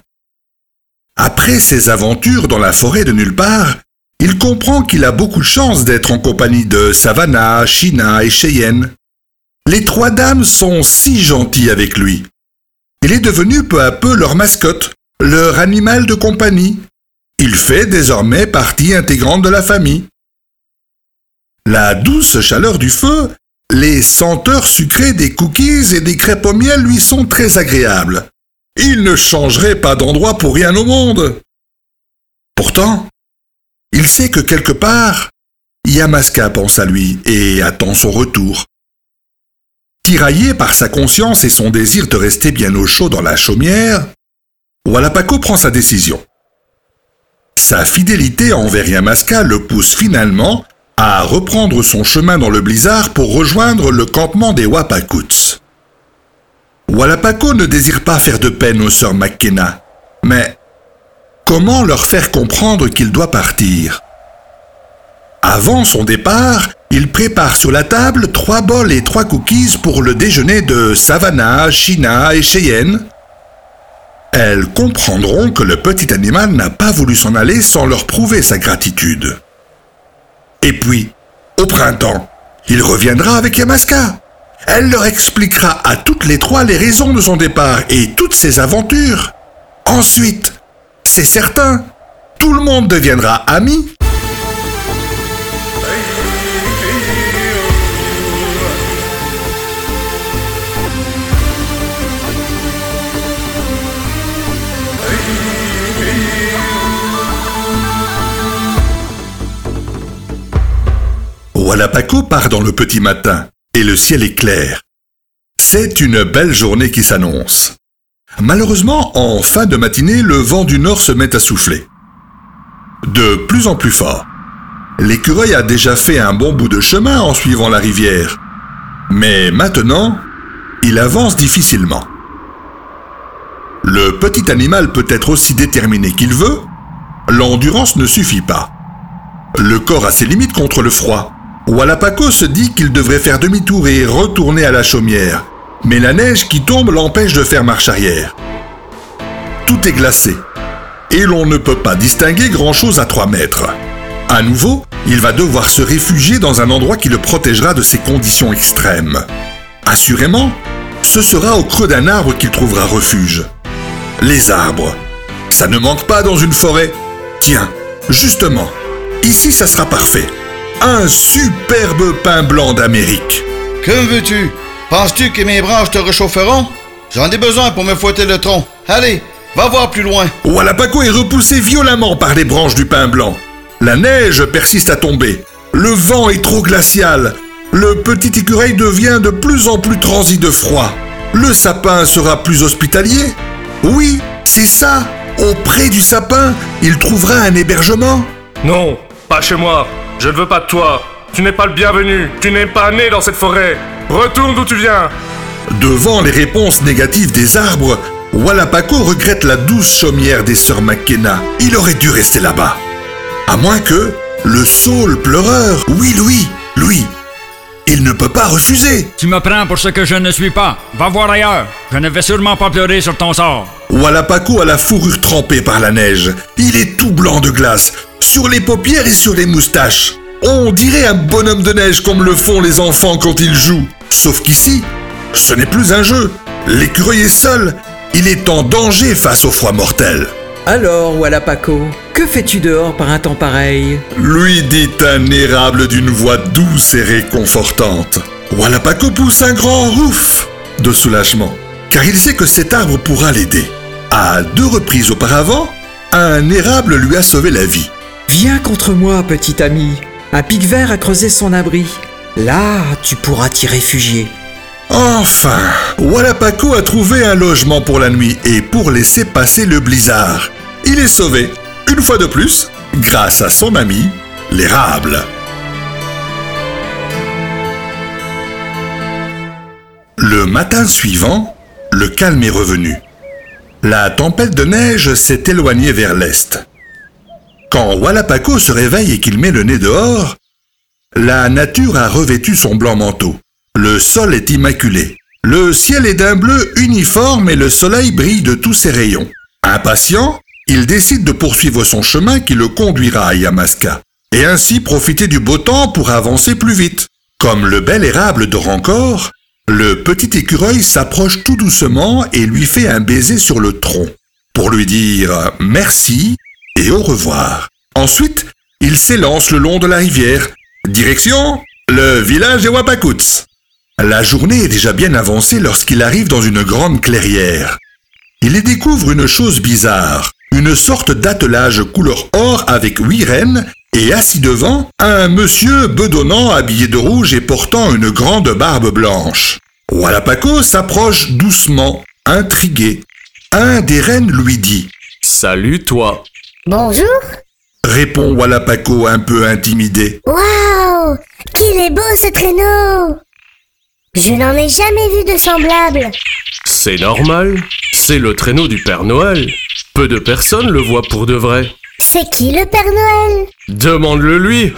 Après ses aventures dans la forêt de nulle part, il comprend qu'il a beaucoup de chance d'être en compagnie de Savannah, China et Cheyenne. Les trois dames sont si gentilles avec lui. Il est devenu peu à peu leur mascotte, leur animal de compagnie. Il fait désormais partie intégrante de la famille. La douce chaleur du feu, les senteurs sucrées des cookies et des crêpes au miel lui sont très agréables. Il ne changerait pas d'endroit pour rien au monde. Pourtant, il sait que quelque part, Yamaska pense à lui et attend son retour. Tiraillé par sa conscience et son désir de rester bien au chaud dans la chaumière, Walapaco prend sa décision. Sa fidélité envers Yamaska le pousse finalement à reprendre son chemin dans le blizzard pour rejoindre le campement des Wapakuts. Walapaco ne désire pas faire de peine aux sœurs McKenna, mais comment leur faire comprendre qu'il doit partir? Avant son départ, il prépare sur la table trois bols et trois cookies pour le déjeuner de Savannah, China et Cheyenne. Elles comprendront que le petit animal n'a pas voulu s'en aller sans leur prouver sa gratitude. Et puis, au printemps, il reviendra avec Yamaska. Elle leur expliquera à toutes les trois les raisons de son départ et toutes ses aventures. Ensuite, c'est certain, tout le monde deviendra ami. Walapaco part dans le petit matin et le ciel est clair. C'est une belle journée qui s'annonce. Malheureusement, en fin de matinée, le vent du nord se met à souffler. De plus en plus fort. L'écureuil a déjà fait un bon bout de chemin en suivant la rivière. Mais maintenant, il avance difficilement. Le petit animal peut être aussi déterminé qu'il veut, l'endurance ne suffit pas. Le corps a ses limites contre le froid. Walapaco se dit qu'il devrait faire demi-tour et retourner à la chaumière. Mais la neige qui tombe l'empêche de faire marche arrière. Tout est glacé. Et l'on ne peut pas distinguer grand-chose à 3 mètres. À nouveau, il va devoir se réfugier dans un endroit qui le protégera de ces conditions extrêmes. Assurément, ce sera au creux d'un arbre qu'il trouvera refuge. Les arbres. Ça ne manque pas dans une forêt. Tiens, justement, ici ça sera parfait. Un superbe pain blanc d'Amérique. Que veux-tu? Penses-tu que mes branches te réchaufferont? J'en ai besoin pour me fouetter le tronc. Allez, va voir plus loin. Walapaco est repoussé violemment par les branches du pin blanc. La neige persiste à tomber. Le vent est trop glacial. Le petit écureuil devient de plus en plus transi de froid. Le sapin sera plus hospitalier? Oui, c'est ça. Auprès du sapin, il trouvera un hébergement? Non, pas chez moi. Je ne veux pas de toi. Tu n'es pas le bienvenu. Tu n'es pas né dans cette forêt. Retourne d'où tu viens. Devant les réponses négatives des arbres, Walapaco regrette la douce chaumière des sœurs McKenna. Il aurait dû rester là-bas. À moins que le saule pleureur, oui Louis, Louis, il ne peut pas refuser. Tu me prends pour ce que je ne suis pas. Va voir ailleurs. Je ne vais sûrement pas pleurer sur ton sort. Walapaco a la fourrure trempée par la neige. Il est tout blanc de glace, sur les paupières et sur les moustaches. On dirait un bonhomme de neige comme le font les enfants quand ils jouent. Sauf qu'ici, ce n'est plus un jeu. L'écureuil est seul. Il est en danger face au froid mortel. Alors, Wallapaco, que fais-tu dehors par un temps pareil Lui dit un érable d'une voix douce et réconfortante. Wallapaco pousse un grand ouf de soulagement, car il sait que cet arbre pourra l'aider. À deux reprises auparavant, un érable lui a sauvé la vie. Viens contre moi, petit ami. Un pic vert a creusé son abri. Là, tu pourras t'y réfugier. Enfin, Wallapaco a trouvé un logement pour la nuit et pour laisser passer le blizzard. Il est sauvé, une fois de plus, grâce à son ami, l'érable. Le matin suivant, le calme est revenu. La tempête de neige s'est éloignée vers l'est. Quand Wallapaco se réveille et qu'il met le nez dehors, la nature a revêtu son blanc manteau. Le sol est immaculé. Le ciel est d'un bleu uniforme et le soleil brille de tous ses rayons. Impatient, il décide de poursuivre son chemin qui le conduira à Yamaska, et ainsi profiter du beau temps pour avancer plus vite. Comme le bel érable dort encore, le petit écureuil s'approche tout doucement et lui fait un baiser sur le tronc, pour lui dire merci et au revoir. Ensuite, il s'élance le long de la rivière. Direction le village des Wapakuts. La journée est déjà bien avancée lorsqu'il arrive dans une grande clairière. Il y découvre une chose bizarre, une sorte d'attelage couleur or avec huit rennes et assis devant, un monsieur bedonnant habillé de rouge et portant une grande barbe blanche. Wallapaco s'approche doucement, intrigué. Un des rennes lui dit Salut toi. Bonjour. Répond Wallapaco un peu intimidé. Waouh Qu'il est beau ce traîneau Je n'en ai jamais vu de semblable. C'est normal. C'est le traîneau du Père Noël. Peu de personnes le voient pour de vrai. C'est qui le Père Noël? Demande-le lui.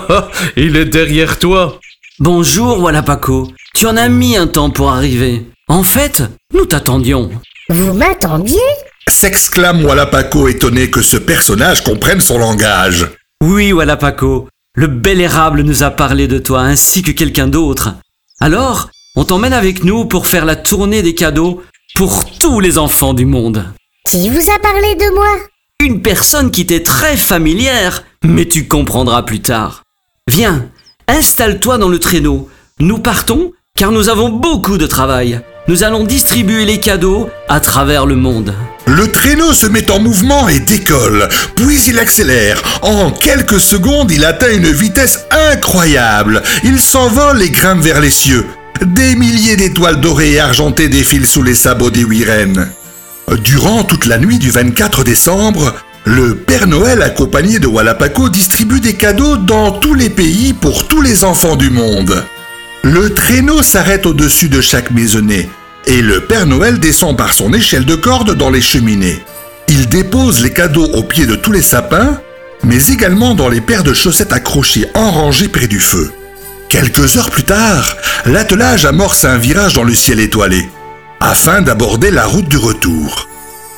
Il est derrière toi. Bonjour, Wallapaco. Tu en as mis un temps pour arriver. En fait, nous t'attendions. Vous m'attendiez? S'exclame Wallapaco étonné que ce personnage comprenne son langage. Oui, Wallapaco. Le bel érable nous a parlé de toi ainsi que quelqu'un d'autre. Alors, on t'emmène avec nous pour faire la tournée des cadeaux pour tous les enfants du monde. Qui vous a parlé de moi? Une personne qui t'est très familière, mais tu comprendras plus tard. Viens, installe-toi dans le traîneau. Nous partons car nous avons beaucoup de travail. Nous allons distribuer les cadeaux à travers le monde. Le traîneau se met en mouvement et décolle, puis il accélère. En quelques secondes, il atteint une vitesse incroyable. Il s'envole et grimpe vers les cieux. Des milliers d'étoiles dorées et argentées défilent sous les sabots des rennes. Durant toute la nuit du 24 décembre, le Père Noël accompagné de Wallapaco distribue des cadeaux dans tous les pays pour tous les enfants du monde. Le traîneau s'arrête au-dessus de chaque maisonnée et le Père Noël descend par son échelle de corde dans les cheminées. Il dépose les cadeaux au pied de tous les sapins, mais également dans les paires de chaussettes accrochées en rangée près du feu. Quelques heures plus tard, l'attelage amorce un virage dans le ciel étoilé, afin d'aborder la route du retour.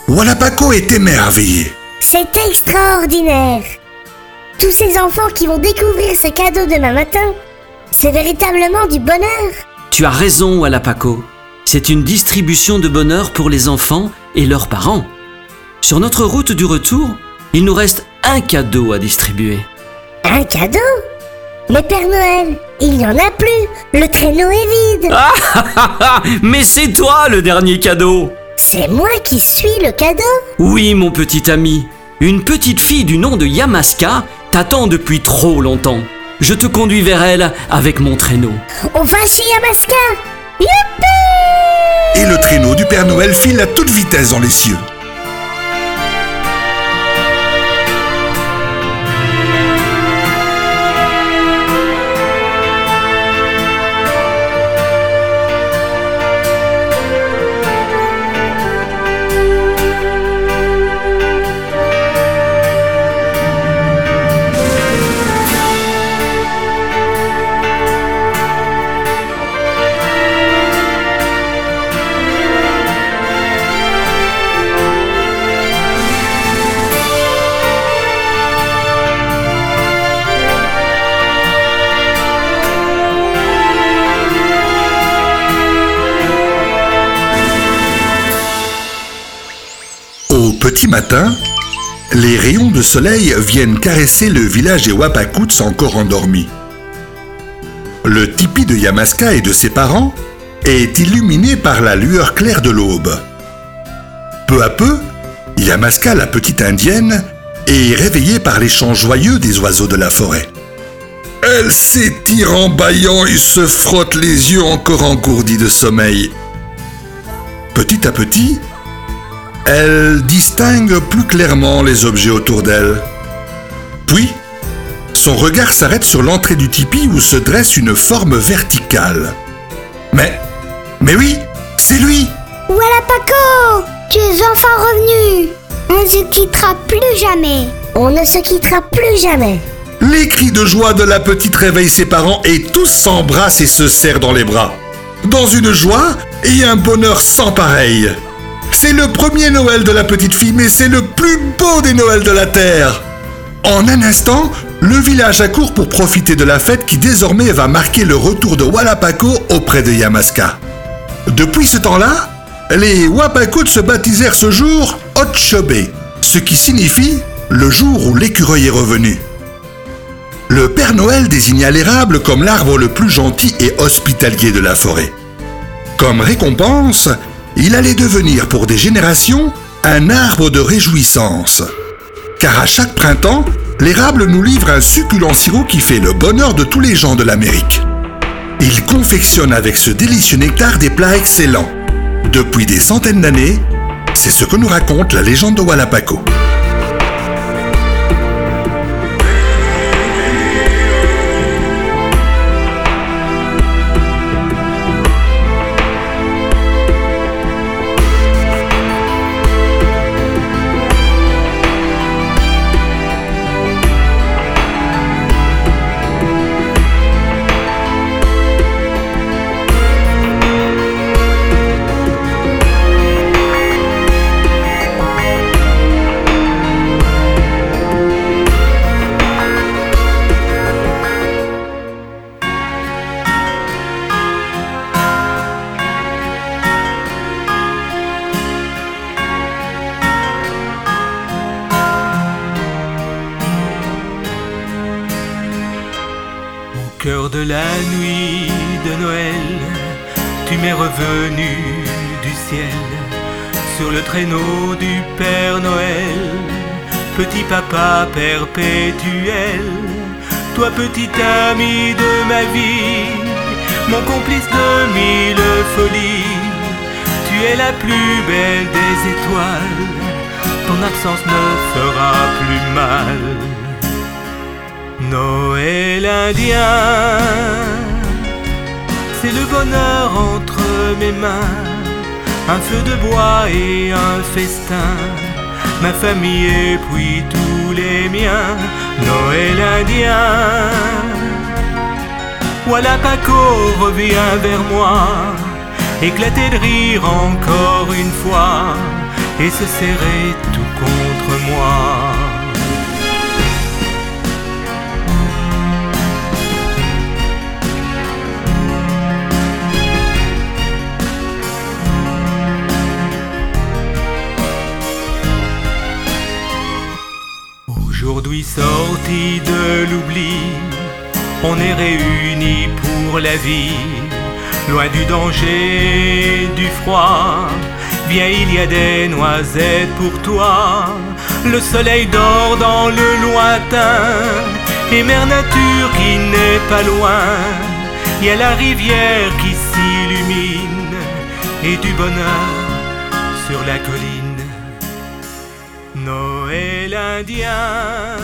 Wallapaco est émerveillé. C'est extraordinaire Tous ces enfants qui vont découvrir ce cadeau demain matin, c'est véritablement du bonheur Tu as raison, Wallapaco. C'est une distribution de bonheur pour les enfants et leurs parents. Sur notre route du retour, il nous reste un cadeau à distribuer. Un cadeau? Mais Père Noël, il n'y en a plus Le traîneau est vide Ah Mais c'est toi le dernier cadeau C'est moi qui suis le cadeau Oui, mon petit ami. Une petite fille du nom de Yamaska t'attend depuis trop longtemps. Je te conduis vers elle avec mon traîneau. On va chez Yamaska Youpi Et le traîneau du Père Noël file à toute vitesse dans les cieux. Petit matin, les rayons de soleil viennent caresser le village des Wapakuts encore endormis. Le tipi de Yamaska et de ses parents est illuminé par la lueur claire de l'aube. Peu à peu, Yamaska, la petite indienne, est réveillée par les chants joyeux des oiseaux de la forêt. Elle s'étire en bâillant et se frotte les yeux encore engourdis de sommeil. Petit à petit, elle distingue plus clairement les objets autour d'elle. Puis, son regard s'arrête sur l'entrée du tipi où se dresse une forme verticale. Mais, mais oui, c'est lui Voilà Paco? Tu es enfin revenu On ne se quittera plus jamais On ne se quittera plus jamais Les cris de joie de la petite réveillent ses parents et tous s'embrassent et se serrent dans les bras. Dans une joie et un bonheur sans pareil. C'est le premier Noël de la petite fille, mais c'est le plus beau des Noëls de la Terre. En un instant, le village accourt pour profiter de la fête qui désormais va marquer le retour de Walapaco auprès de Yamaska. Depuis ce temps-là, les Wapakuts se baptisèrent ce jour Otchobe, ce qui signifie le jour où l'écureuil est revenu. Le Père Noël désigna l'érable comme l'arbre le plus gentil et hospitalier de la forêt. Comme récompense, il allait devenir pour des générations un arbre de réjouissance. Car à chaque printemps, l'érable nous livre un succulent sirop qui fait le bonheur de tous les gens de l'Amérique. Il confectionne avec ce délicieux nectar des plats excellents. Depuis des centaines d'années, c'est ce que nous raconte la légende de Walapaco. Cœur de la nuit de Noël, tu m'es revenu du ciel sur le traîneau du Père Noël, petit papa perpétuel, toi petit ami de ma vie, mon complice de mille folies, tu es la plus belle des étoiles, ton absence me fera plus mal. Noël indien, c'est le bonheur entre mes mains, un feu de bois et un festin, ma famille et puis tous les miens. Noël indien, voilà Paco revient vers moi, éclater de rire encore une fois. Et se serrer tout contre moi. Sorti de l'oubli, on est réunis pour la vie, loin du danger, du froid. Viens, il y a des noisettes pour toi. Le soleil dort dans le lointain, et mère nature qui n'est pas loin. Il y a la rivière qui s'illumine, et du bonheur sur la colline. Noël indien.